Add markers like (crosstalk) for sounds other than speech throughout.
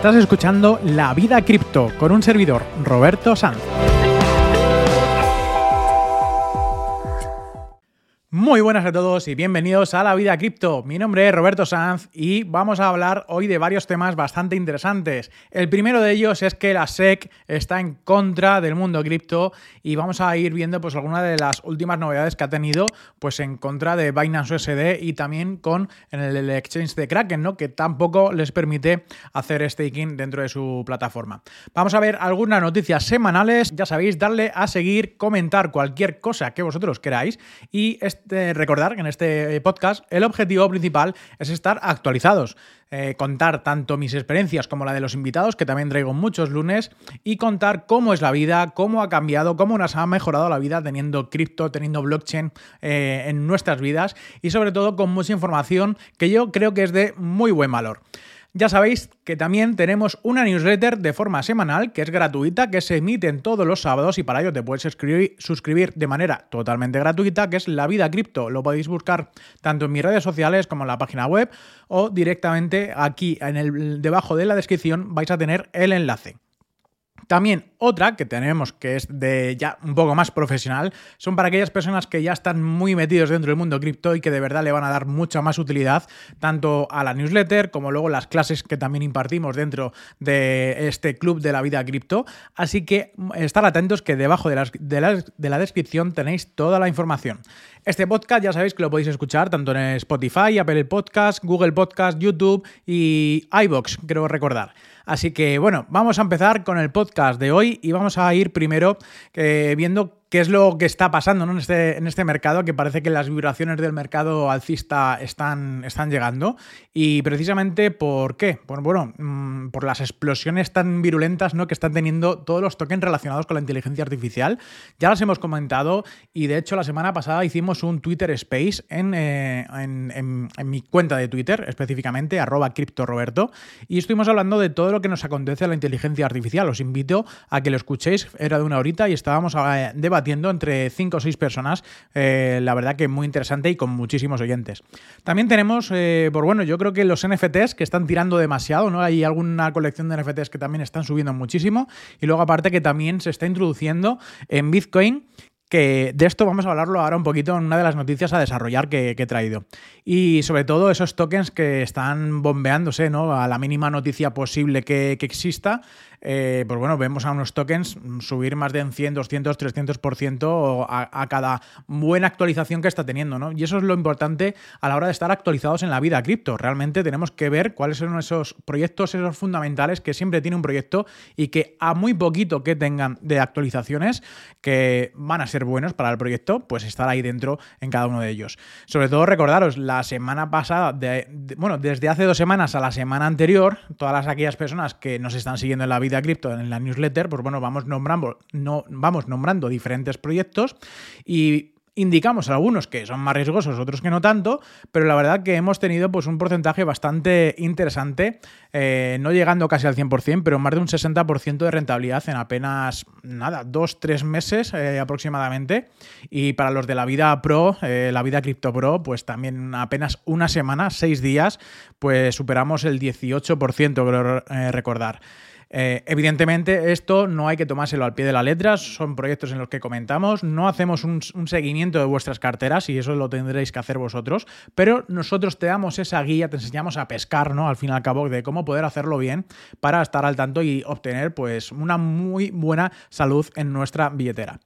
Estás escuchando La Vida Cripto con un servidor, Roberto Sanz. Muy buenas a todos y bienvenidos a La Vida Cripto. Mi nombre es Roberto Sanz y vamos a hablar hoy de varios temas bastante interesantes. El primero de ellos es que la SEC está en contra del mundo cripto y vamos a ir viendo pues algunas de las últimas novedades que ha tenido pues en contra de Binance USD y también con el exchange de Kraken, ¿no? que tampoco les permite hacer staking dentro de su plataforma. Vamos a ver algunas noticias semanales, ya sabéis, darle a seguir, comentar cualquier cosa que vosotros queráis y recordar que en este podcast el objetivo principal es estar actualizados. Eh, contar tanto mis experiencias como la de los invitados, que también traigo muchos lunes, y contar cómo es la vida, cómo ha cambiado, cómo nos ha mejorado la vida teniendo cripto, teniendo blockchain eh, en nuestras vidas y sobre todo con mucha información que yo creo que es de muy buen valor. Ya sabéis que también tenemos una newsletter de forma semanal que es gratuita, que se emite todos los sábados y para ello te puedes suscribir de manera totalmente gratuita, que es La Vida Cripto. Lo podéis buscar tanto en mis redes sociales como en la página web o directamente aquí en el, debajo de la descripción vais a tener el enlace. También otra que tenemos que es de ya un poco más profesional son para aquellas personas que ya están muy metidos dentro del mundo cripto y que de verdad le van a dar mucha más utilidad tanto a la newsletter como luego las clases que también impartimos dentro de este club de la vida cripto. Así que mm, estar atentos que debajo de, de la descripción tenéis toda la información. Este podcast ya sabéis que lo podéis escuchar tanto en Spotify, Apple Podcast, Google Podcast, YouTube y iBox, creo recordar. Así que bueno, vamos a empezar con el podcast de hoy y vamos a ir primero eh, viendo qué es lo que está pasando en, este, en este mercado, que parece que las vibraciones del mercado alcista están, están llegando. Y precisamente por qué? Por, bueno, mm, por las explosiones tan virulentas ¿no? que están teniendo todos los tokens relacionados con la inteligencia artificial. Ya las hemos comentado y de hecho la semana pasada hicimos un Twitter Space en, eh, en, mi cuenta de Twitter, específicamente, arroba criptoroberto, y estuvimos hablando de todo lo que nos acontece a la inteligencia artificial. Os invito a que lo escuchéis, era de una horita y estábamos eh, debatiendo entre 5 o 6 personas. Eh, la verdad que muy interesante y con muchísimos oyentes. También tenemos, eh, por bueno, yo creo que los NFTs que están tirando demasiado, ¿no? Hay alguna colección de NFTs que también están subiendo muchísimo. Y luego aparte que también se está introduciendo en Bitcoin que de esto vamos a hablarlo ahora un poquito en una de las noticias a desarrollar que, he traído. Y sobre todo esos tokens que están bombeándose, ¿no? A la mínima noticia posible que, que exista, eh, pues bueno, vemos a unos tokens subir más de 100, 200, 300% a, a cada buena actualización que está teniendo, ¿no? Y eso es lo importante a la hora de estar actualizados en la vida cripto. Realmente tenemos que ver cuáles son esos proyectos, esos fundamentales que siempre tiene un proyecto y que a muy poquito que tengan de actualizaciones que van a ser buenos para el proyecto, pues estar ahí dentro en cada uno de ellos. Sobre todo recordaros, la semana pasada, bueno, desde hace dos semanas a la semana anterior, todas aquellas personas que nos están siguiendo en la vida de Cripto en la newsletter, pues bueno, vamos nombrando, no, vamos nombrando diferentes proyectos y indicamos algunos que son más riesgosos, otros que no tanto, pero la verdad que hemos tenido pues un porcentaje bastante interesante, eh, no llegando casi al 100%, pero más de un 60% de rentabilidad en apenas, nada, dos, tres meses eh, aproximadamente. Y para los de la vida pro, eh, la vida cripto pro, pues también apenas una semana, seis días, pues superamos el 18%, creo recordar. Eh, evidentemente, esto no hay que tomárselo al pie de la letra, son proyectos en los que comentamos, no hacemos un, seguimiento de vuestras carteras y eso lo tendréis que hacer vosotros, pero nosotros te damos esa guía, te enseñamos a pescar, ¿no? Al fin y al cabo, de cómo poder hacerlo bien para estar al tanto y obtener pues una muy buena salud en nuestra billetera.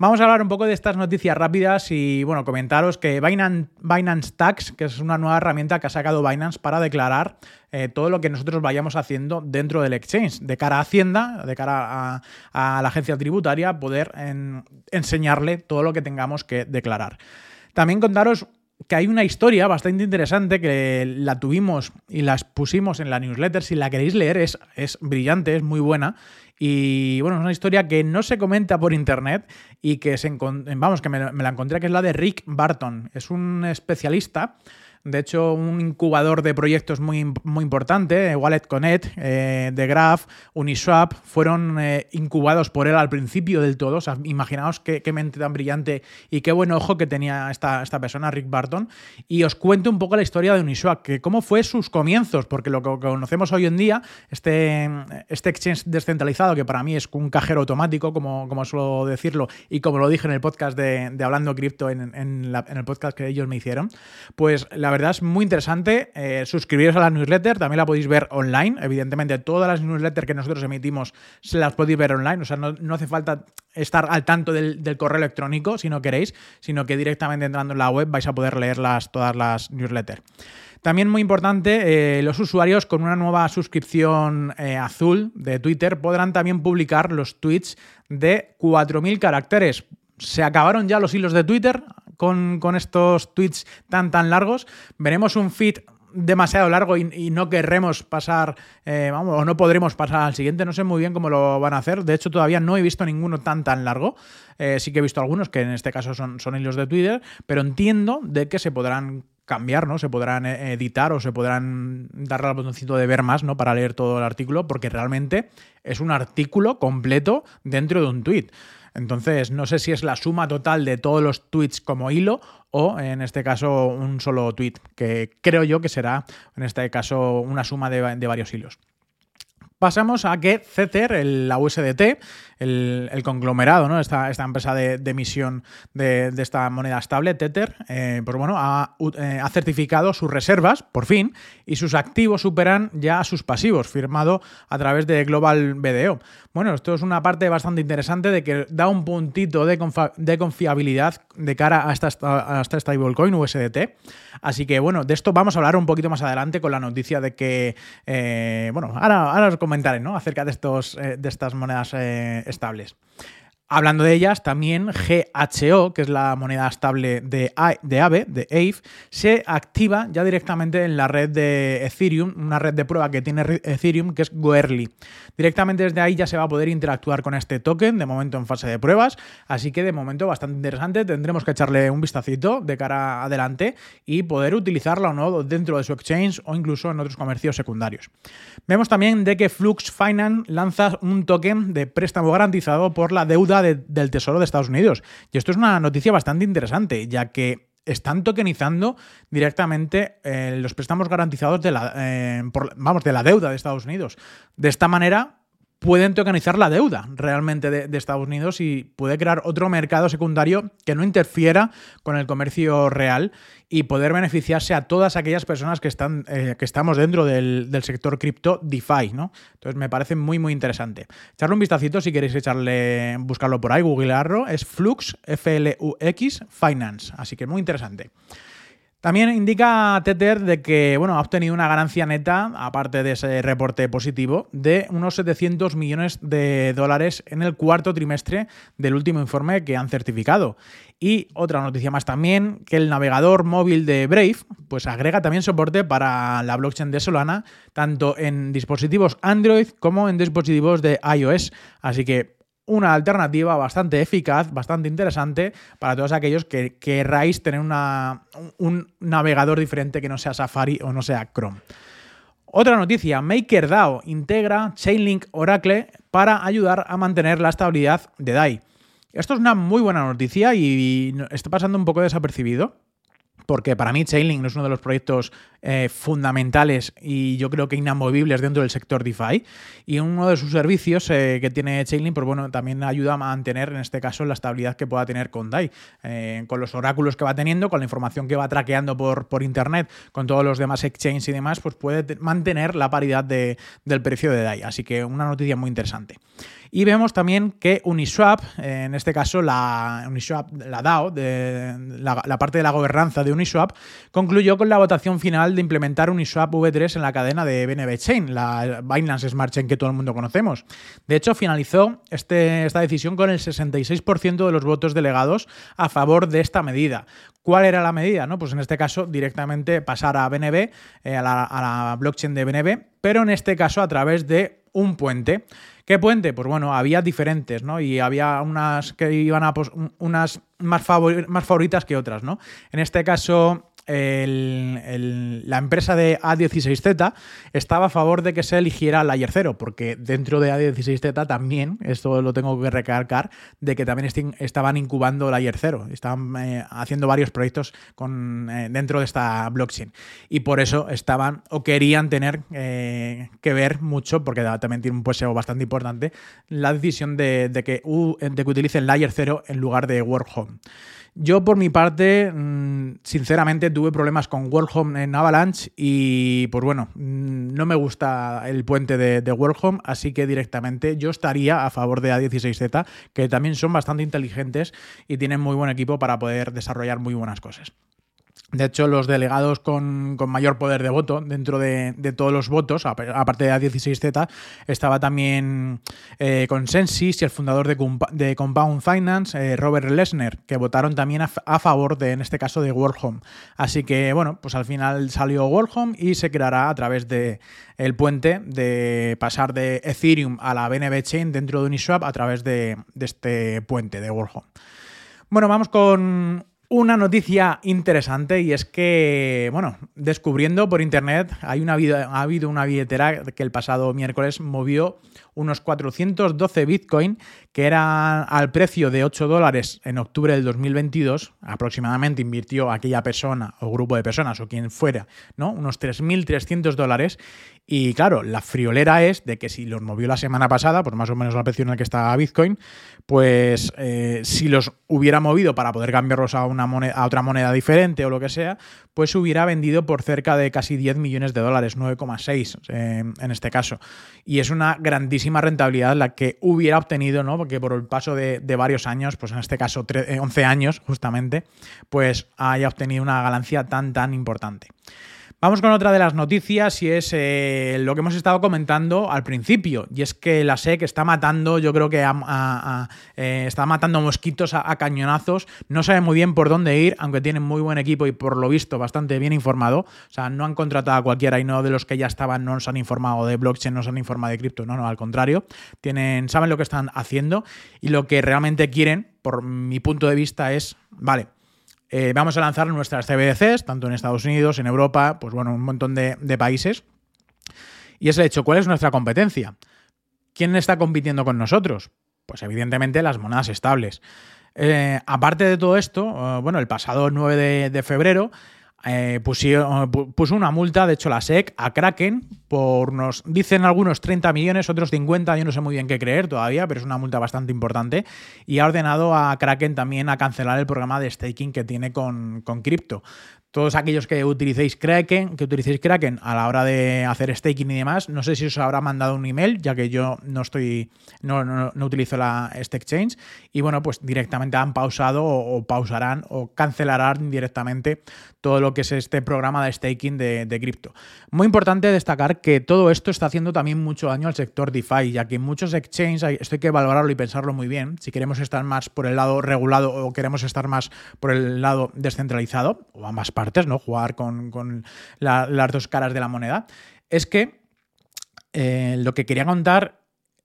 Vamos a hablar un poco de estas noticias rápidas y bueno, comentaros que Binance, Binance Tax, que es una nueva herramienta que ha sacado Binance para declarar eh, todo lo que nosotros vayamos haciendo dentro del exchange, de cara a Hacienda, de cara a, la agencia tributaria, poder enseñarle todo lo que tengamos que declarar. También contaros que hay una historia bastante interesante que la tuvimos y las pusimos en la newsletter. Si la queréis leer, es, es brillante, es muy buena. Y bueno, es una historia que no se comenta por internet y que se vamos, que me, me la encontré, que es la de Rick Barton. Es un especialista de hecho, un incubador de proyectos muy, muy importante, Wallet Connect, eh, The Graph, Uniswap, fueron eh, incubados por él al principio del todo. O sea, imaginaos qué, mente tan brillante y qué buen ojo que tenía esta, esta persona, Rick Barton. Y os cuento un poco la historia de Uniswap, que cómo fue sus comienzos, porque lo que conocemos hoy en día, este, este exchange descentralizado, que para mí es un cajero automático, como, como suelo decirlo, y como lo dije en el podcast de, Hablando Cripto, en, en, el podcast que ellos me hicieron, pues la verdad verdad es muy interesante. Eh, suscribiros a la newsletter, también la podéis ver online. Evidentemente, todas las newsletters que nosotros emitimos se las podéis ver online. O sea, no, hace falta estar al tanto del, correo electrónico si no queréis, sino que directamente entrando en la web vais a poder leerlas todas las newsletters. También muy importante, eh, los usuarios con una nueva suscripción eh, azul de Twitter podrán también publicar los tweets de 4.000 caracteres. Se acabaron ya los hilos de Twitter, con, estos tweets tan tan largos. Veremos un feed demasiado largo y, no querremos pasar, eh, o no podremos pasar al siguiente. No sé muy bien cómo lo van a hacer. De hecho, todavía no he visto ninguno tan tan largo. Eh, sí que he visto algunos que en este caso son, son hilos de Twitter, pero entiendo de que se podrán cambiar, ¿no? Se podrán eh, editar o se podrán darle al botoncito de ver más, ¿no? Para leer todo el artículo, porque realmente es un artículo completo dentro de un tweet. Entonces, no sé si es la suma total de todos los tweets como hilo o en este caso un solo tweet, que creo yo que será en este caso una suma de, de varios hilos. Pasamos a que Tether, la USDT, el, conglomerado, ¿no? esta, esta empresa de, emisión de, esta moneda estable, Tether, eh, pues bueno, eh, ha, certificado sus reservas, por fin, y sus activos superan ya sus pasivos, firmado a través de Global BDO. Bueno, esto es una parte bastante interesante de que da un puntito de, confiabilidad de cara a esta, a esta stablecoin USDT. Así que bueno, de esto vamos a hablar un poquito más adelante con la noticia de que, eh, bueno, ahora, ahora os comentaré ¿no? acerca de, estos, eh, de estas monedas eh, estables. Hablando de ellas, también GHO, que es la moneda estable de, de AVE, de AVE, se activa ya directamente en la red de Ethereum, una red de prueba que tiene Ethereum, que es Goerli. Directamente desde ahí ya se va a poder interactuar con este token, de momento en fase de pruebas, así que de momento bastante interesante. Tendremos que echarle un vistacito de cara adelante y poder utilizarla o no dentro de su exchange o incluso en otros comercios secundarios. Vemos también de que Flux Finance lanza un token de préstamo garantizado por la deuda del Tesoro de Estados Unidos. Y esto es una noticia bastante interesante, ya que están tokenizando directamente eh, los préstamos garantizados de la, eh, vamos, de la deuda de Estados Unidos. De esta manera, pueden tokenizar la deuda realmente de, Estados Unidos y puede crear otro mercado secundario que no interfiera con el comercio real y poder beneficiarse a todas aquellas personas que, están, eh, que estamos dentro del, sector cripto DeFi, ¿no? Entonces me parece muy, muy interesante. Echarle un vistacito si queréis echarle, buscarlo por ahí, googlearlo, es Flux, F-L-U-X, Finance, así que muy interesante. También indica Tether de que bueno, ha obtenido una ganancia neta, aparte de ese reporte positivo, de unos 700 millones de dólares en el cuarto trimestre del último informe que han certificado. Y otra noticia más también, que el navegador móvil de Brave pues agrega también soporte para la blockchain de Solana, tanto en dispositivos Android como en dispositivos de iOS. Así que una alternativa bastante eficaz, bastante interesante para todos aquellos que querráis tener una, un navegador diferente que no sea Safari o no sea Chrome. Otra noticia, MakerDAO integra Chainlink Oracle para ayudar a mantener la estabilidad de DAI. Esto es una muy buena noticia y está pasando un poco desapercibido porque para mí Chainlink es uno de los proyectos eh, fundamentales y yo creo que inamovibles dentro del sector DeFi. Y uno de sus servicios eh, que tiene Chainlink, pues bueno, también ayuda a mantener, en este caso, la estabilidad que pueda tener con DAI. Eh, con los oráculos que va teniendo, con la información que va traqueando por, por Internet, con todos los demás exchanges y demás, pues puede mantener la paridad del precio de DAI. Así que una noticia muy interesante. Y vemos también que Uniswap, en este caso la Uniswap, la DAO, de, la, parte de la gobernanza de Uniswap, concluyó con la votación final de implementar Uniswap V3 en la cadena de BNB Chain, la Binance Smart Chain que todo el mundo conocemos. De hecho, finalizó este, esta decisión con el 66% de los votos delegados a favor de esta medida. ¿Cuál era la medida? Pues en este caso, directamente pasar a BNB, eh, a, la, blockchain de BNB, pero en este caso a través de un puente. ¿Qué puente? Pues bueno, había diferentes, ¿no? Y había unas que iban a pues, unas más, más favoritas que otras, ¿no? En este caso, la empresa de A16Z estaba a favor de que se eligiera Layer 0, porque dentro de A16Z también, esto lo tengo que recalcar, de que también estaban incubando Layer 0, estaban eh, haciendo varios proyectos con, eh, dentro de esta blockchain. Y por eso estaban o querían tener eh, que ver mucho, porque también tiene un peso bastante importante, la decisión de, que, de que utilicen Layer 0 en lugar de Workhome. Yo, por mi parte, mm, sinceramente tuve problemas con Worldhome en Avalanche y, pues bueno, mm, no me gusta el puente de, de Worldhome, así que directamente yo estaría a favor de A16Z, que también son bastante inteligentes y tienen muy buen equipo para poder desarrollar muy buenas cosas. De hecho, los delegados con, mayor poder de voto dentro de, todos los votos, aparte de A16Z, estaba también eh, y el fundador de, Compound Finance, eh, Robert Lesner, que votaron también a, favor de, en este caso, de Worldhome. Así que, bueno, pues al final salió Worldhome y se creará a través de el puente de pasar de Ethereum a la BNB Chain dentro de Uniswap a través de, de este puente de Worldhome. Bueno, vamos con una noticia interesante y es que, bueno, descubriendo por internet, hay una, ha habido una billetera que el pasado miércoles movió unos 412 Bitcoin, que eran al precio de 8 dólares en octubre del 2022, aproximadamente invirtió aquella persona o grupo de personas o quien fuera, ¿no? Unos 3.300 dólares. Y claro, la friolera es de que si los movió la semana pasada, por más o menos al precio en el que está Bitcoin, pues eh, si los hubiera movido para poder cambiarlos a, una moneda, a otra moneda diferente o lo que sea, pues hubiera vendido por cerca de casi 10 millones de dólares, 9,6 eh, en este caso. Y es una grandísima rentabilidad la que hubiera obtenido, ¿no? Porque por el paso de, varios años, pues en este caso 11 eh, años justamente, pues haya obtenido una ganancia tan, tan importante. Vamos con otra de las noticias y es eh, lo que hemos estado comentando al principio. Y es que la SEC está matando, yo creo que eh, está matando mosquitos a, cañonazos. No sabe muy bien por dónde ir, aunque tienen muy buen equipo y por lo visto bastante bien informado. O sea, no han contratado a cualquiera y no de los que ya estaban, no nos han informado de blockchain, no nos han informado de cripto. No, no, al contrario. Tienen, saben lo que están haciendo y lo que realmente quieren, por mi punto de vista, es, vale, eh, vamos a lanzar nuestras CBDCs, tanto en Estados Unidos, en Europa, pues bueno, un montón de, países. Y es el hecho, ¿cuál es nuestra competencia? ¿Quién está compitiendo con nosotros? Pues evidentemente las monedas estables. Eh, aparte de todo esto, eh, bueno, el pasado 9 de febrero puso, una multa, de hecho la SEC, a Kraken por unos, dicen algunos 30 millones, otros 50, yo no sé muy bien qué creer todavía, pero es una multa bastante importante. Y ha ordenado a Kraken también a cancelar el programa de staking que tiene con, con cripto todos aquellos que utilicéis Kraken, que utilicéis Kraken a la hora de hacer staking y demás, no sé si os habrá mandado un email, ya que yo no estoy, no, no, utilizo la, este exchange, y bueno, pues directamente han pausado o, pausarán o cancelarán directamente todo lo que es este programa de staking de, cripto. Muy importante destacar que todo esto está haciendo también mucho daño al sector DeFi, ya que en muchos exchanges, esto hay que valorarlo y pensarlo muy bien, si queremos estar más por el lado regulado o queremos estar más por el lado descentralizado, o ambas partes, ¿no? Jugar con, las dos caras de la moneda. Es que eh, lo que quería contar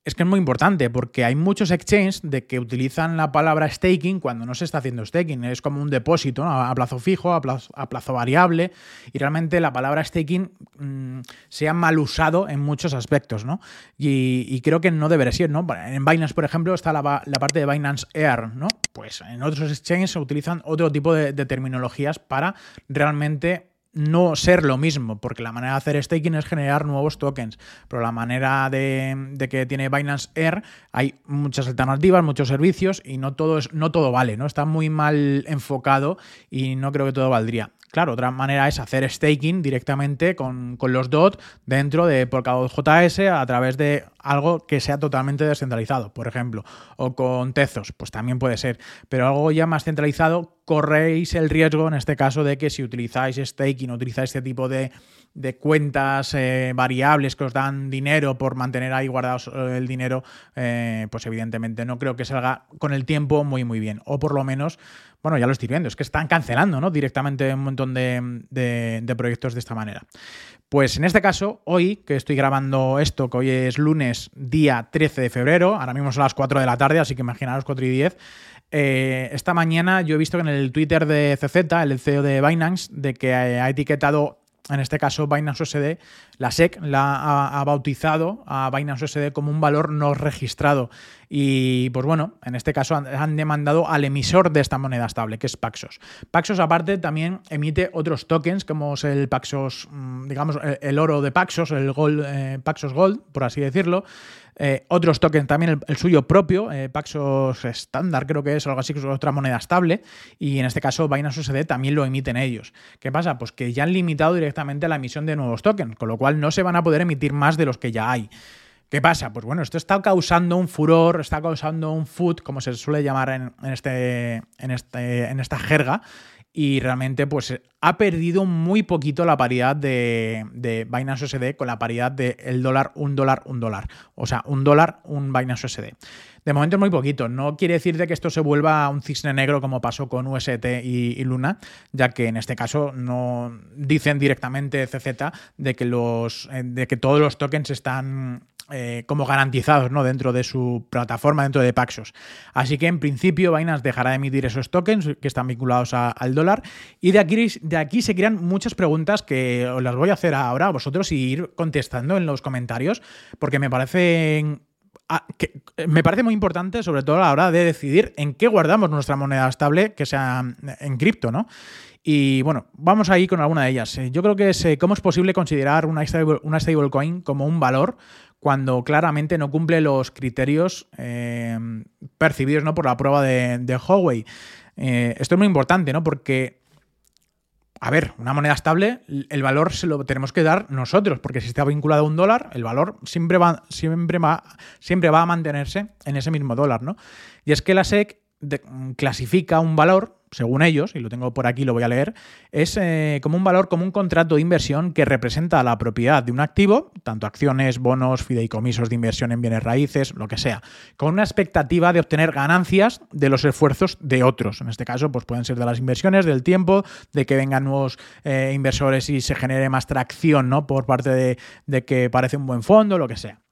es que es muy importante porque hay muchos exchanges de que utilizan la palabra staking cuando no se está haciendo staking. Es como un depósito a plazo fijo, a plazo, variable. Y realmente la palabra staking mm, se ha mal usado en muchos aspectos, ¿no? Y, creo que no debería ser, ¿no? En Binance, por ejemplo, está la, parte de Binance Air, ¿no? Pues en otros exchanges se utilizan otro tipo de terminologías para realmente no ser lo mismo, porque la manera de hacer staking es generar nuevos tokens, pero la manera de, que tiene Binance Air hay muchas alternativas, muchos servicios y no todo, es, no todo vale, ¿no? Está muy mal enfocado y no creo que todo valdría. Claro, otra manera es hacer staking directamente con, los DOT dentro de Polkadot JS a través de algo que sea totalmente descentralizado, por ejemplo, o con Tezos, pues también puede ser, pero algo ya más centralizado, corréis el riesgo en este caso de que si utilizáis staking, utilizáis este tipo de de cuentas eh, variables que os dan dinero por mantener ahí guardados eh, el dinero, eh, pues evidentemente no creo que salga con el tiempo muy muy bien. O por lo menos, bueno, ya lo estoy viendo, es que están cancelando ¿no? directamente un montón de, proyectos de esta manera. Pues en este caso, hoy que estoy grabando esto, que hoy es lunes, día 13 de febrero, ahora mismo son las 4 de la tarde, así que imaginaros 4 y 10. esta mañana yo he visto que en el Twitter de CZ, el CEO de Binance, de que ha etiquetado en este caso Binance USD, la SEC la ha, bautizado a Binance USD como un valor no registrado. Y pues bueno, en este caso han, demandado al emisor de esta moneda estable, que es Paxos. Paxos aparte también emite otros tokens, como es el Paxos, mm, digamos, el, oro de Paxos, el Gold, eh, Paxos Gold, por así decirlo. Eh, otros tokens también, el, suyo propio, eh, Paxos estándar creo que es, algo así, que es otra moneda estable, y en este caso Binance USD también lo emiten ellos. ¿Qué pasa? Pues que ya han limitado directamente la emisión de nuevos tokens, con lo cual no se van a poder emitir más de los que ya hay. ¿Qué pasa? Pues bueno, esto está causando un furor, está causando un food, como se suele llamar en, este, en, este, en esta jerga, y realmente pues ha perdido muy poquito la paridad de, de Binance USD con la paridad del dólar, un dólar, un dólar. O sea, un dólar, un Binance USD. De momento es muy poquito. No quiere decir de que esto se vuelva un cisne negro como pasó con UST y, Luna, ya que en este caso no dicen directamente CZ de que, los, eh, de que todos los tokens están eh, como garantizados ¿no? dentro de su plataforma, dentro de Paxos. Así que en principio Binance dejará de emitir esos tokens que están vinculados al dólar y de aquí, de aquí se crean muchas preguntas que os las voy a hacer ahora a vosotros y ir contestando en los comentarios porque me parecen que me parece muy importante, sobre todo a la hora de decidir en qué guardamos nuestra moneda estable que sea en cripto, ¿no? Y bueno, vamos ahí con alguna de ellas. Yo creo que es cómo es posible considerar una una stablecoin como un valor cuando claramente no cumple los criterios eh, percibidos ¿no? por la prueba de, de Huawei. Eh, esto es muy importante, ¿no? Porque, a ver, una moneda estable, el valor se lo tenemos que dar nosotros, porque si está vinculado a un dólar, el valor siempre va, siempre va, siempre va a mantenerse en ese mismo dólar, ¿no? Y es que la SEC clasifica un valor según ellos, y lo tengo por aquí, lo voy a leer, es eh, como un valor, como un contrato de inversión que representa la propiedad de un activo, tanto acciones, bonos, fideicomisos de inversión en bienes raíces, lo que sea, con una expectativa de obtener ganancias de los esfuerzos de otros. En este caso, pues pueden ser de las inversiones, del tiempo, de que vengan nuevos eh, inversores y se genere más tracción, ¿no? Por parte de, de que parece un buen fondo, lo que sea.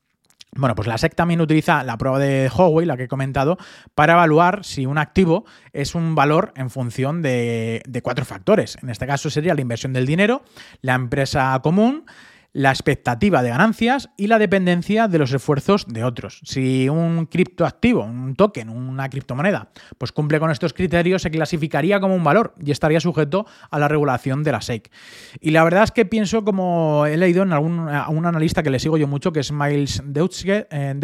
Bueno, pues la SEC también utiliza la prueba de Huawei, la que he comentado, para evaluar si un activo es un valor en función de cuatro factores. En este caso sería la inversión del dinero, la empresa común, la expectativa de ganancias y la dependencia de los esfuerzos de otros. Si un criptoactivo, un token, una criptomoneda, pues cumple con estos criterios, se clasificaría como un valor y estaría sujeto a la regulación de la SEC. Y la verdad es que pienso, como he leído en algún a un analista que le sigo yo mucho, que es Miles Deutscher, eh,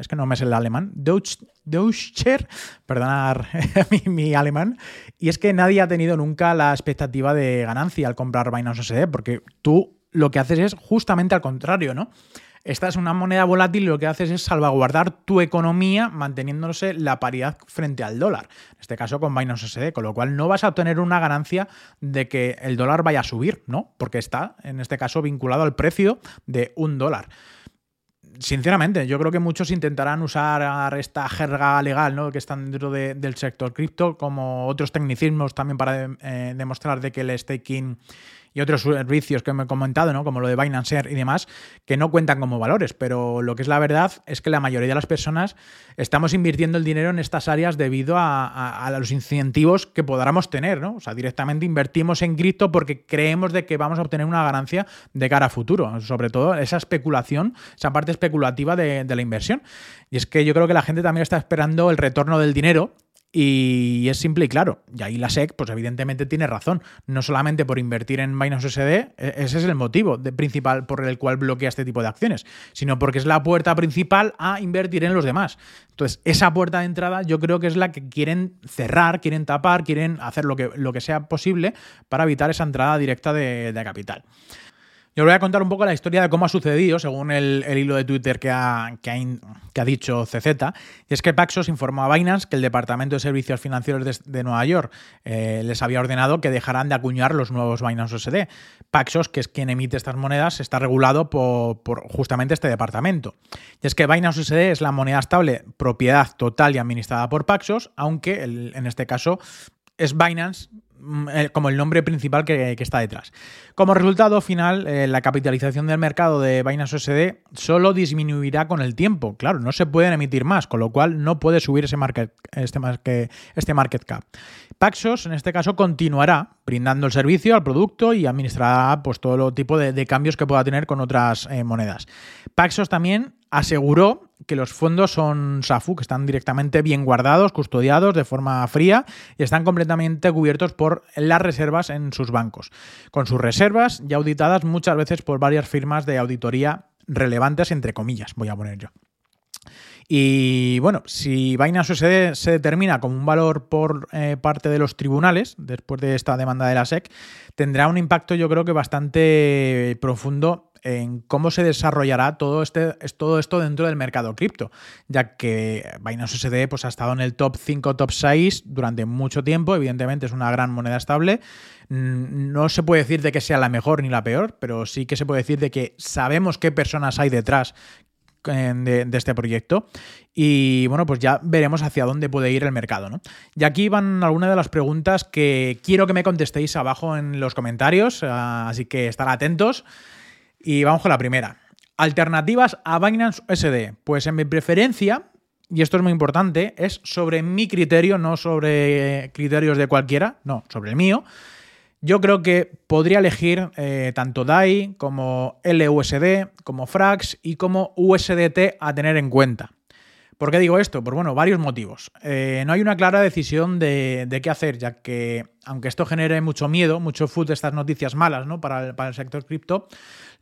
es que no me es el alemán, Deutscher, perdonar (laughs) mi, alemán, y es que nadie ha tenido nunca la expectativa de ganancia al comprar Binance USD, porque tú lo que haces es justamente al contrario, ¿no? Esta es una moneda volátil y lo que haces es salvaguardar tu economía manteniéndose la paridad frente al dólar. En este caso con Binance USD, con lo cual no vas a obtener una ganancia de que el dólar vaya a subir, ¿no? Porque está, en este caso, vinculado al precio de un dólar sinceramente, yo creo que muchos intentarán usar esta jerga legal ¿no? que están dentro del sector cripto como otros tecnicismos también para eh, demostrar de que el staking y otros servicios que me he comentado, ¿no? como lo de Binance y demás, que no cuentan como valores. Pero lo que es la verdad es que la mayoría de las personas estamos invirtiendo el dinero en estas áreas debido a, los incentivos que podamos tener. ¿no? O sea, directamente invertimos en cripto porque creemos de que vamos a obtener una ganancia de cara a futuro. Sobre todo esa especulación, esa parte especulativa de, de la inversión. Y es que yo creo que la gente también está esperando el retorno del dinero Y es simple y claro. Y ahí la SEC, pues evidentemente tiene razón. No solamente por invertir en Binance USD, e, ese es el motivo principal por el cual bloquea este tipo de acciones, sino porque es la puerta principal a invertir en los demás. Entonces, esa puerta de entrada yo creo que es la que quieren cerrar, quieren tapar, quieren hacer lo que, lo que sea posible para evitar esa entrada directa de capital. Yo os voy a contar un poco la historia de cómo ha sucedido, según el, hilo de Twitter que ha, que, ha, dicho CZ. Y es que Paxos informó a Binance que el Departamento de Servicios Financieros de, Nueva York eh, les había ordenado que dejaran de acuñar los nuevos Binance USD. Paxos, que es quien emite estas monedas, está regulado por, justamente este departamento. Y es que Binance USD es la moneda estable propiedad total y administrada por Paxos, aunque en este caso es Binance como el nombre principal que, está detrás. Como resultado final, eh, la capitalización del mercado de Binance USD solo disminuirá con el tiempo. Claro, no se pueden emitir más, con lo cual no puede subir ese market, este, este market cap. Paxos, en este caso, continuará brindando el servicio al producto y administrará pues, todo el tipo de, cambios que pueda tener con otras eh, monedas. Paxos también aseguró que los fondos son SAFU, que están directamente bien guardados, custodiados de forma fría y están completamente cubiertos por las reservas en sus bancos, con sus reservas ya auditadas muchas veces por varias firmas de auditoría relevantes, entre comillas, voy a poner yo. Y bueno, si Binance se determina como un valor por eh, parte de los tribunales, después de esta demanda de la SEC, tendrá un impacto yo creo que bastante profundo en cómo se desarrollará todo, este, todo esto dentro del mercado cripto, ya que Binance USD pues, ha estado en el top 5, top 6 durante mucho tiempo, evidentemente es una gran moneda estable. Mm, no se puede decir de que sea la mejor ni la peor, pero sí que se puede decir de que sabemos qué personas hay detrás de, este proyecto. Y bueno, pues ya veremos hacia dónde puede ir el mercado. ¿no? Y aquí van algunas de las preguntas que quiero que me contestéis abajo en los comentarios, ah, así que estar atentos. Y vamos con la primera. Alternativas a Binance SD. Pues en mi preferencia, y esto es muy importante, es sobre mi criterio, no sobre criterios de cualquiera, no, sobre el mío. Yo creo que podría elegir eh, tanto DAI como LUSD, como Frax y como USDT a tener en cuenta. ¿Por qué digo esto? Pues bueno, varios motivos. Eh, no hay una clara decisión de, qué hacer, ya que aunque esto genere mucho miedo, mucho food, estas noticias malas ¿no? para el sector cripto,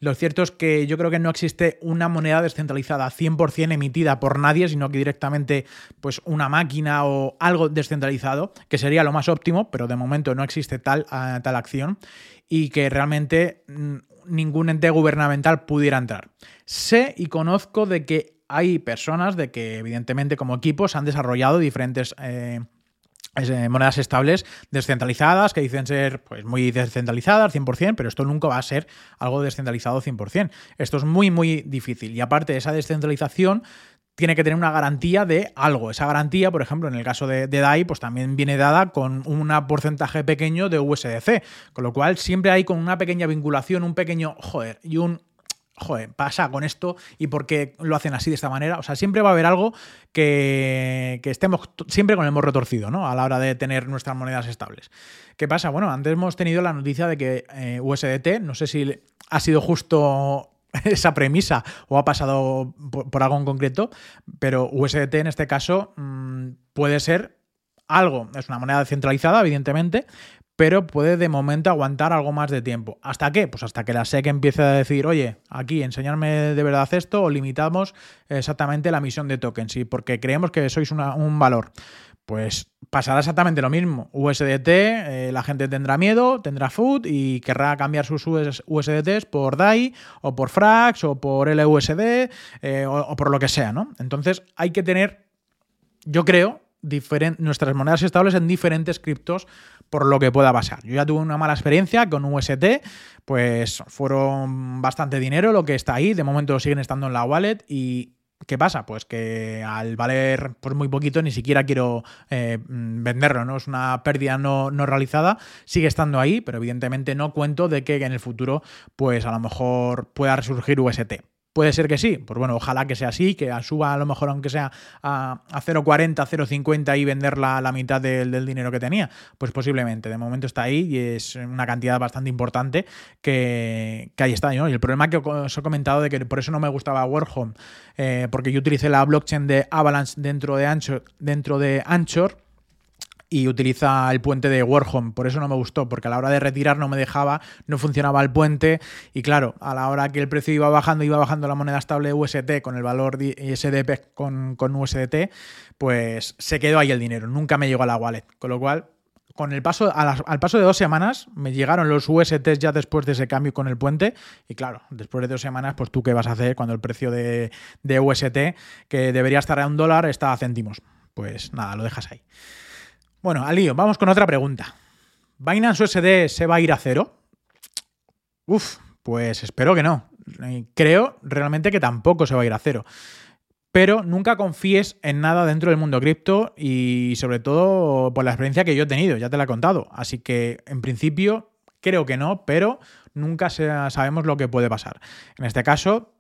lo cierto es que yo creo que no existe una moneda descentralizada 100% emitida por nadie, sino que directamente pues una máquina o algo descentralizado, que sería lo más óptimo, pero de momento no existe tal, ah, tal acción y que realmente mm, ningún ente gubernamental pudiera entrar. Sé y conozco de que hay personas de que evidentemente como equipos han desarrollado diferentes... Eh, monedas estables descentralizadas que dicen ser pues, muy descentralizadas 100%, pero esto nunca va a ser algo descentralizado 100%. Esto es muy, muy difícil. Y aparte de esa descentralización, tiene que tener una garantía de algo. Esa garantía, por ejemplo, en el caso de, de, DAI, pues también viene dada con un porcentaje pequeño de USDC. Con lo cual siempre hay con una pequeña vinculación, un pequeño, joder, y un joder, pasa con esto y por qué lo hacen así de esta manera. O sea, siempre va a haber algo que, estemos siempre con el morro torcido, ¿no? A la hora de tener nuestras monedas estables. ¿Qué pasa? Bueno, antes hemos tenido la noticia de que eh, USDT, no sé si ha sido justo (laughs) esa premisa o ha pasado por, algo en concreto, pero USDT en este caso mm, puede ser algo, es una moneda centralizada, evidentemente, pero puede de momento aguantar algo más de tiempo. ¿Hasta qué? Pues hasta que la SEC empiece a decir, oye, aquí enseñarme de verdad esto o limitamos exactamente la emisión de tokens, y porque creemos que sois un valor. Pues pasará exactamente lo mismo. USDT, eh, la gente tendrá miedo, tendrá food y querrá cambiar sus USDTs por DAI o por Frax o por LUSD eh, o, por lo que sea, ¿no? Entonces hay que tener, yo creo, nuestras monedas estables en diferentes criptos por lo que pueda pasar. Yo ya tuve una mala experiencia con UST, pues fueron bastante dinero lo que está ahí, de momento siguen estando en la wallet y ¿Qué pasa? Pues que al valer por muy poquito ni siquiera quiero eh, venderlo, ¿no? Es una pérdida no, no, realizada, sigue estando ahí, pero evidentemente no cuento de que en el futuro, pues a lo mejor pueda resurgir UST. Puede ser que sí, pues bueno, ojalá que sea así, que suba a lo mejor aunque sea a, 0,40, 0,50 y vender la, mitad del, dinero que tenía. Pues posiblemente, de momento está ahí y es una cantidad bastante importante que, ahí está. Y el problema que os he comentado de que por eso no me gustaba Warhome, eh, porque yo utilicé la blockchain de Avalanche dentro de Anchor, dentro de Anchor y utiliza el puente de Warhome. Por eso no me gustó, porque a la hora de retirar no me dejaba, no funcionaba el puente. Y claro, a la hora que el precio iba bajando, iba bajando la moneda estable UST con el valor SDP con, con USDT, pues se quedó ahí el dinero. Nunca me llegó a la wallet. Con lo cual, con el paso, al paso de dos semanas, me llegaron los USTs ya después de ese cambio con el puente. Y claro, después de dos semanas, pues tú qué vas a hacer cuando el precio de, de UST, que debería estar a un dólar, está a céntimos. Pues nada, lo dejas ahí. Bueno, al lío, vamos con otra pregunta. ¿Binance USD se va a ir a cero? Uf, pues espero que no. Creo realmente que tampoco se va a ir a cero. Pero nunca confíes en nada dentro del mundo cripto y sobre todo por la experiencia que yo he tenido, ya te la he contado. Así que en principio creo que no, pero nunca sabemos lo que puede pasar. En este caso,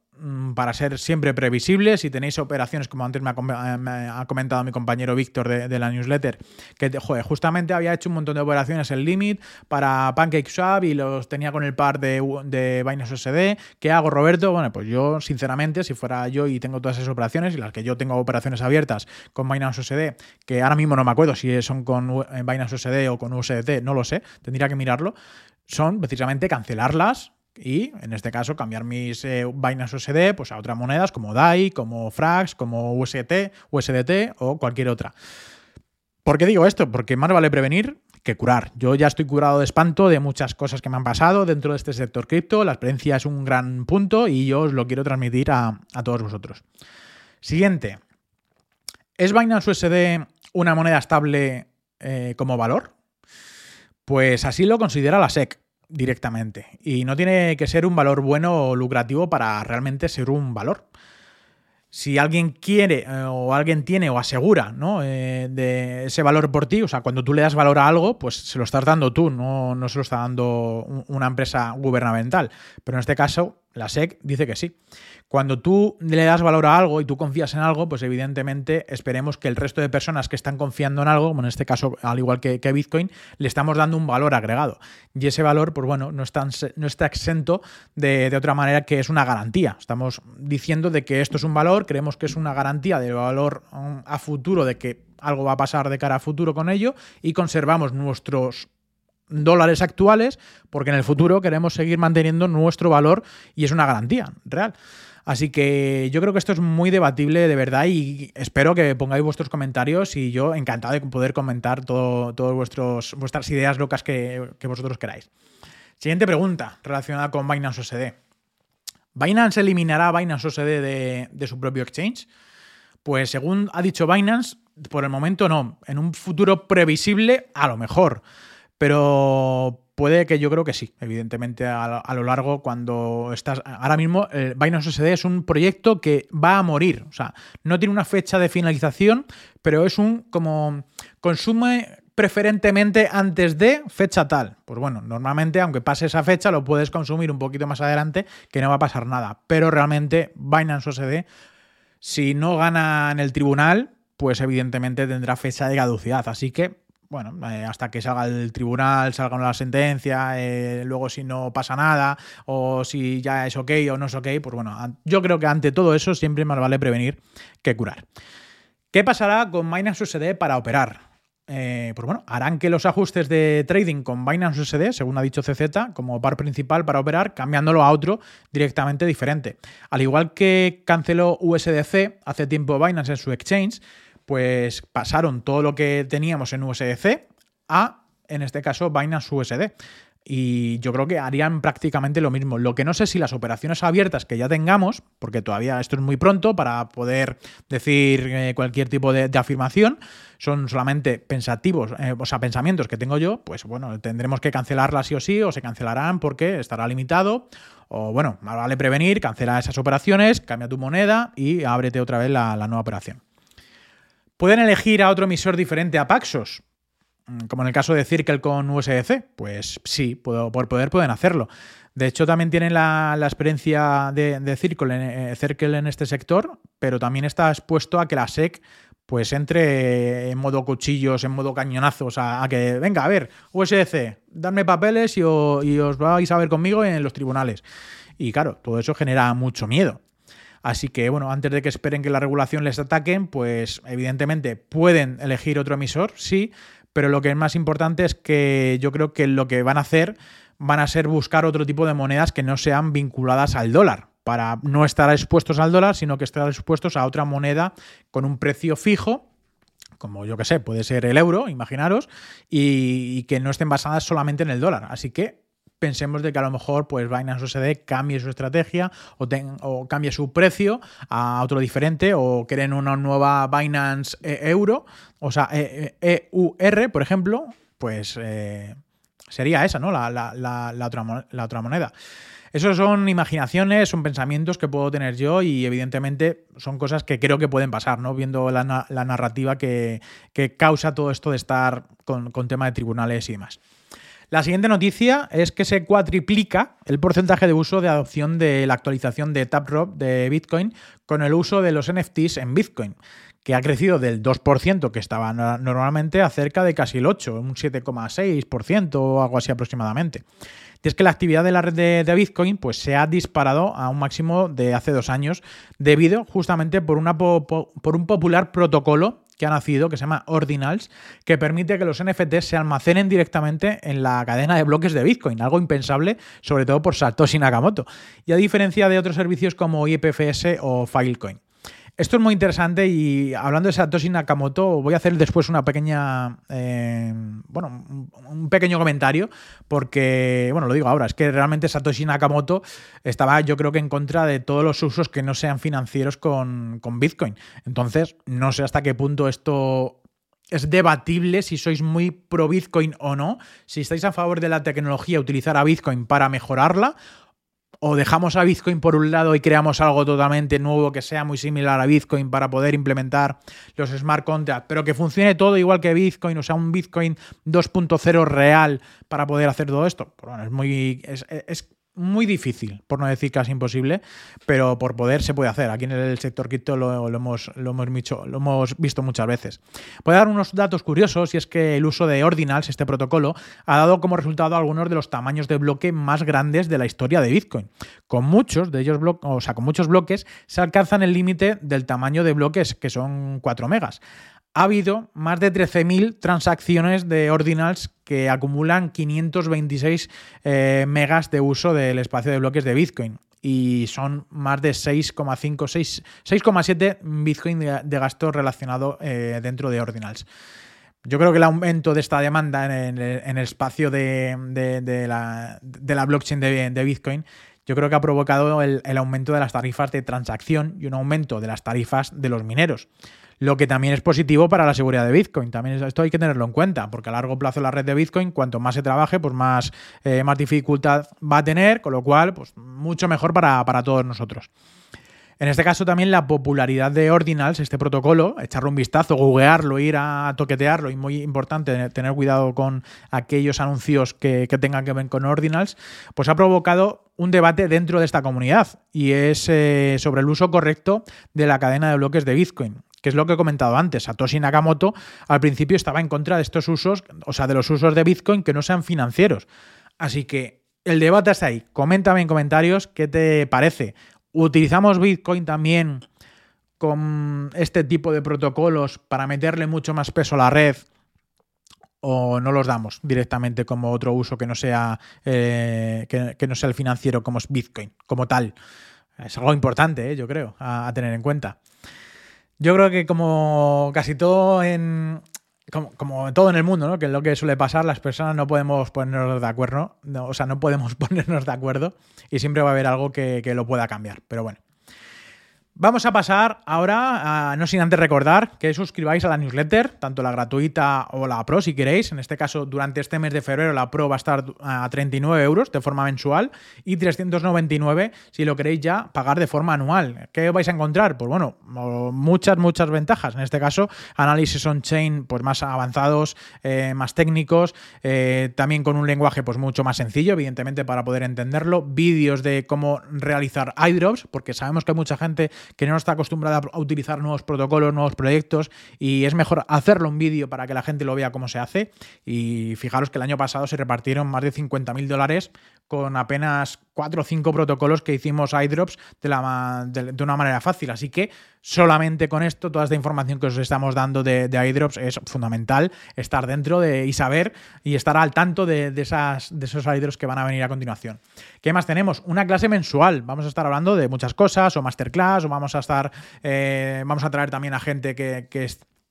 para ser siempre previsible. Si tenéis operaciones, como antes me ha, comentado mi compañero Víctor de, la newsletter, que justamente había hecho un montón de operaciones en Limit para PancakeSwap y los tenía con el par de, de Binance USD. ¿Qué hago, Roberto? Bueno, pues yo, sinceramente, si fuera yo y tengo todas esas operaciones y las que yo tengo operaciones abiertas con Binance USD, que ahora mismo no me acuerdo si son con eh, Binance USD o con USDT, no lo sé, tendría que mirarlo, son precisamente cancelarlas y en este caso cambiar mis eh, Binance USD pues, a otras monedas como DAI, como Frax, como UST, USDT o cualquier otra. ¿Por qué digo esto? Porque más vale prevenir que curar. Yo ya estoy curado de espanto de muchas cosas que me han pasado dentro de este sector cripto. La experiencia es un gran punto y yo os lo quiero transmitir a, todos vosotros. Siguiente. ¿Es Binance USD una moneda estable eh, como valor? Pues así lo considera la SEC directamente. Y no tiene que ser un valor bueno o lucrativo para realmente ser un valor. Si alguien quiere eh, o alguien tiene o asegura ¿no? Eh, de ese valor por ti, o sea, cuando tú le das valor a algo, pues se lo estás dando tú, no, no se lo está dando una empresa gubernamental. Pero en este caso, la SEC dice que sí. Cuando tú le das valor a algo y tú confías en algo, pues evidentemente esperemos que el resto de personas que están confiando en algo, como en este caso, al igual que, Bitcoin, le estamos dando un valor agregado. Y ese valor, pues bueno, no está, no está exento de, otra manera que es una garantía. Estamos diciendo de que esto es un valor, creemos que es una garantía de valor um, a futuro, de que algo va a pasar de cara a futuro con ello y conservamos nuestros dólares actuales porque en el futuro queremos seguir manteniendo nuestro valor y es una garantía real. Así que yo creo que esto es muy debatible de verdad y espero que pongáis vuestros comentarios y yo encantado de poder comentar todas vuestras ideas locas que, vosotros queráis. Siguiente pregunta relacionada con Binance OSD. ¿Binance eliminará Binance OSD de, de su propio exchange? Pues según ha dicho Binance, por el momento no. En un futuro previsible, a lo mejor. Pero puede que yo creo que sí, evidentemente a, lo largo cuando estás... Ahora mismo el Binance USD es un proyecto que va a morir, o sea, no tiene una fecha de finalización, pero es un como consume preferentemente antes de fecha tal. Pues bueno, normalmente aunque pase esa fecha lo puedes consumir un poquito más adelante que no va a pasar nada, pero realmente Binance USD si no gana en el tribunal, pues evidentemente tendrá fecha de caducidad, así que bueno, eh, hasta que salga el tribunal, salga una sentencia, eh, luego si no pasa nada, o si ya es ok o no es ok, pues bueno, yo creo que ante todo eso siempre más vale prevenir que curar. ¿Qué pasará con Binance USD para operar? Eh, pues bueno, harán que los ajustes de trading con Binance USD, según ha dicho CZ, como par principal para operar, cambiándolo a otro directamente diferente. Al igual que canceló USDC hace tiempo Binance en su exchange, pues pasaron todo lo que teníamos en USDC a, en este caso, Binance USD. Y yo creo que harían prácticamente lo mismo. Lo que no sé si las operaciones abiertas que ya tengamos, porque todavía esto es muy pronto para poder decir eh, cualquier tipo de, afirmación, son solamente pensativos, eh, o sea, pensamientos que tengo yo, pues bueno, tendremos que cancelarlas sí o sí, o se cancelarán porque estará limitado. O bueno, vale prevenir, cancela esas operaciones, cambia tu moneda y ábrete otra vez la nueva operación. ¿Pueden elegir a otro emisor diferente a Paxos? Mm, como en el caso de Circle con USDC. Pues sí, por poder pueden hacerlo. De hecho, también tienen la, experiencia de, Circle, en, eh, Circle en este sector, pero también está expuesto a que la SEC pues entre en modo cuchillos, en modo cañonazos, a, que, venga, a ver, USDC, dadme papeles y, y os vais a ver conmigo en los tribunales. Y claro, todo eso genera mucho miedo. Así que, bueno, antes de que esperen que la regulación les ataquen, pues evidentemente pueden elegir otro emisor, sí, pero lo que es más importante es que yo creo que lo que van a hacer van a ser buscar otro tipo de monedas que no sean vinculadas al dólar, para no estar expuestos al dólar, sino que estar expuestos a otra moneda con un precio fijo como yo que sé, puede ser el euro, imaginaros, y, que no estén basadas solamente en el dólar. Así que pensemos de que a lo mejor pues Binance USD cambie su estrategia o, cambie su precio a otro diferente o creen una nueva Binance eh, Euro, o sea, EUR, e, e por ejemplo, pues eh, sería esa, ¿no? La, otra, la otra moneda. Eso son imaginaciones, son pensamientos que puedo tener yo y evidentemente son cosas que creo que pueden pasar, ¿no? Viendo la, narrativa que, causa todo esto de estar con, tema de tribunales y demás. La siguiente noticia es que se cuatriplica el porcentaje de uso de adopción de la actualización de Taproot de Bitcoin con el uso de los NFTs en Bitcoin, que ha crecido del 2% que estaba normalmente a cerca de casi el 8%, un 7,6% o algo así aproximadamente. Y es que la actividad de la red de, Bitcoin pues, se ha disparado a un máximo de hace dos años debido justamente por un popular protocolo que ha nacido, que se llama Ordinals, que permite que los NFTs se almacenen directamente en la cadena de bloques de Bitcoin, algo impensable, sobre todo por Satoshi Nakamoto, y a diferencia de otros servicios como IPFS o Filecoin. Esto es muy interesante y hablando de Satoshi Nakamoto, voy a hacer después una pequeña, eh, bueno, un pequeño comentario, porque, bueno, lo digo ahora, es que realmente Satoshi Nakamoto estaba yo creo que en contra de todos los usos que no sean financieros con, con Bitcoin. Entonces, no sé hasta qué punto esto es debatible si sois muy pro Bitcoin o no, si estáis a favor de la tecnología, utilizar a Bitcoin para mejorarla o dejamos a Bitcoin por un lado y creamos algo totalmente nuevo que sea muy similar a Bitcoin para poder implementar los smart contracts, pero que funcione todo igual que Bitcoin, o sea, un Bitcoin 2.0 real para poder hacer todo esto. Pues bueno, es muy es, muy difícil, por no decir casi imposible, pero por poder se puede hacer. Aquí en el sector cripto lo, hemos, lo, hemos, visto muchas veces. A dar unos datos curiosos y es que el uso de Ordinals, este protocolo, ha dado como resultado algunos de los tamaños de bloque más grandes de la historia de Bitcoin. Con muchos de ellos, o sea, con muchos bloques, se alcanzan el límite del tamaño de bloques, que son 4 megas ha habido más de 13.000 transacciones de Ordinals que acumulan 526 eh, megas de uso del espacio de bloques de Bitcoin. Y son más de 6,5, 6,7 Bitcoin de, gasto relacionado eh, dentro de Ordinals. Yo creo que el aumento de esta demanda en el, espacio de, la, blockchain de, Bitcoin, yo creo que ha provocado el aumento de las tarifas de transacción y un aumento de las tarifas de los mineros lo que también es positivo para la seguridad de Bitcoin. También esto hay que tenerlo en cuenta, porque a largo plazo la red de Bitcoin, cuanto más se trabaje, pues más, eh, más dificultad va a tener, con lo cual, pues mucho mejor para, todos nosotros. En este caso también la popularidad de Ordinals, este protocolo, echarle un vistazo, googlearlo, ir a toquetearlo y muy importante tener cuidado con aquellos anuncios que, tengan que ver con Ordinals, pues ha provocado un debate dentro de esta comunidad y es eh, sobre el uso correcto de la cadena de bloques de Bitcoin que es lo que he comentado antes. Satoshi Nakamoto al principio estaba en contra de estos usos, o sea, de los usos de Bitcoin que no sean financieros. Así que el debate está ahí. Coméntame en comentarios qué te parece. ¿Utilizamos Bitcoin también con este tipo de protocolos para meterle mucho más peso a la red? o no los damos directamente como otro uso que no sea eh, que, no sea el financiero como es Bitcoin como tal es algo importante eh, yo creo a, tener en cuenta yo creo que como casi todo en, como, todo en el mundo, ¿no? que es lo que suele pasar, las personas no podemos ponernos de acuerdo, o sea, no podemos (laughs) ponernos de acuerdo y siempre va a haber algo que, que lo pueda cambiar. Pero bueno, Vamos a pasar ahora, no sin antes recordar que suscribáis a la newsletter, tanto la gratuita o la pro si queréis. En este caso, durante este mes de febrero la pro va a estar a 39 euros de forma mensual y 399 si lo queréis ya pagar de forma anual. ¿Qué vais a encontrar? Pues bueno, muchas, muchas ventajas. En este caso, análisis on-chain pues más avanzados, eh, más técnicos, eh, también con un lenguaje pues mucho más sencillo, evidentemente para poder entenderlo. Vídeos de cómo realizar airdrops, porque sabemos que hay mucha gente que no está acostumbrada a utilizar nuevos protocolos, nuevos proyectos y es mejor hacerlo un vídeo para que la gente lo vea cómo se hace. Y fijaros que el año pasado se repartieron más de 50 mil dólares con apenas cuatro o cinco protocolos que hicimos iDrops de, la, de, una manera fácil. Así que solamente con esto, toda esta información que os estamos dando de, de iDrops es fundamental estar dentro de, y saber y estar al tanto de, esas, de esos iDrops que van a venir a continuación. ¿Qué más tenemos? Una clase mensual. Vamos a estar hablando de muchas cosas, o masterclass, o vamos a estar, eh, vamos a traer también a gente que, que,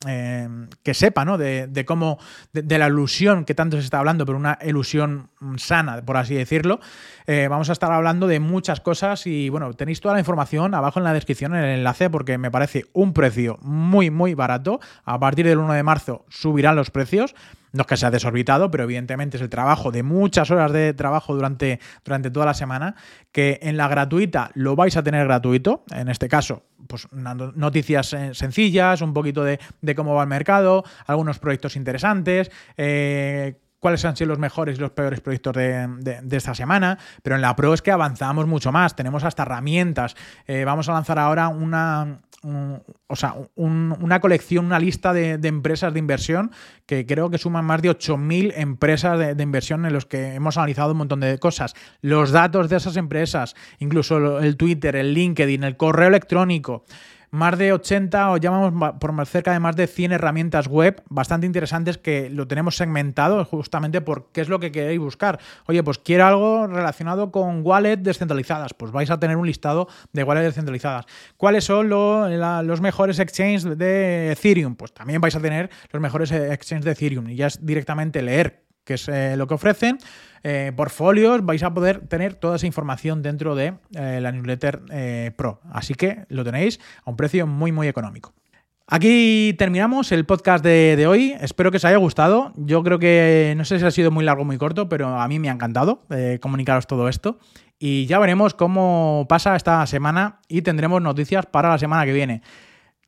eh, sepa, ¿no? De, cómo, de, la ilusión que tanto se está hablando, pero una ilusión sana, por así decirlo. Eh, vamos a estar hablando de muchas cosas y bueno, tenéis toda la información abajo en la descripción, en el enlace, porque me parece un precio muy, muy barato. A partir del 1 de marzo subirán los precios. No es que sea desorbitado, pero evidentemente es el trabajo de muchas horas de trabajo durante, durante toda la semana, que en la gratuita lo vais a tener gratuito, en este caso, pues noticias eh, sencillas, un poquito de, cómo va el mercado, algunos proyectos interesantes, eh, cuáles han sido los mejores y los peores proyectos de, esta semana, pero en la Pro es que avanzamos mucho más, tenemos hasta herramientas. Eh, vamos a lanzar ahora una, o sea, una colección, una lista de, empresas de inversión que creo que suman más de 8.000 empresas de, inversión en los que hemos analizado un montón de cosas. Los datos de esas empresas, incluso el Twitter, el LinkedIn, el correo electrónico más de 80 o llamamos por cerca de más de 100 herramientas web bastante interesantes que lo tenemos segmentado justamente por qué es lo que queréis buscar. Oye, pues quiero algo relacionado con wallets descentralizadas, pues vais a tener un listado de wallets descentralizadas. ¿Cuáles son los mejores exchanges de Ethereum? Pues también vais a tener los mejores exchanges de Ethereum y ya es directamente leer qué es eh, lo que ofrecen eh, portfolios, vais a poder tener toda esa información dentro de eh, la newsletter eh, Pro. Así que lo tenéis a un precio muy, muy económico. Aquí terminamos el podcast de, hoy. Espero que os haya gustado. Yo creo que no sé si ha sido muy largo o muy corto, pero a mí me ha encantado comunicaros todo esto. Y ya veremos cómo pasa esta semana y tendremos noticias para la semana que viene.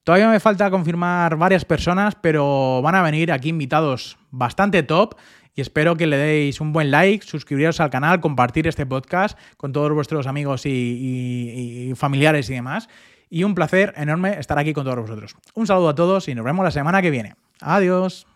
Todavía me falta confirmar varias personas, pero van a venir aquí invitados bastante top y espero que le deis un buen like, suscribiros al canal, compartir este podcast con todos vuestros amigos y, familiares y demás. Y un placer enorme estar aquí con todos vosotros. Un saludo a todos y nos vemos la semana que viene. Adiós.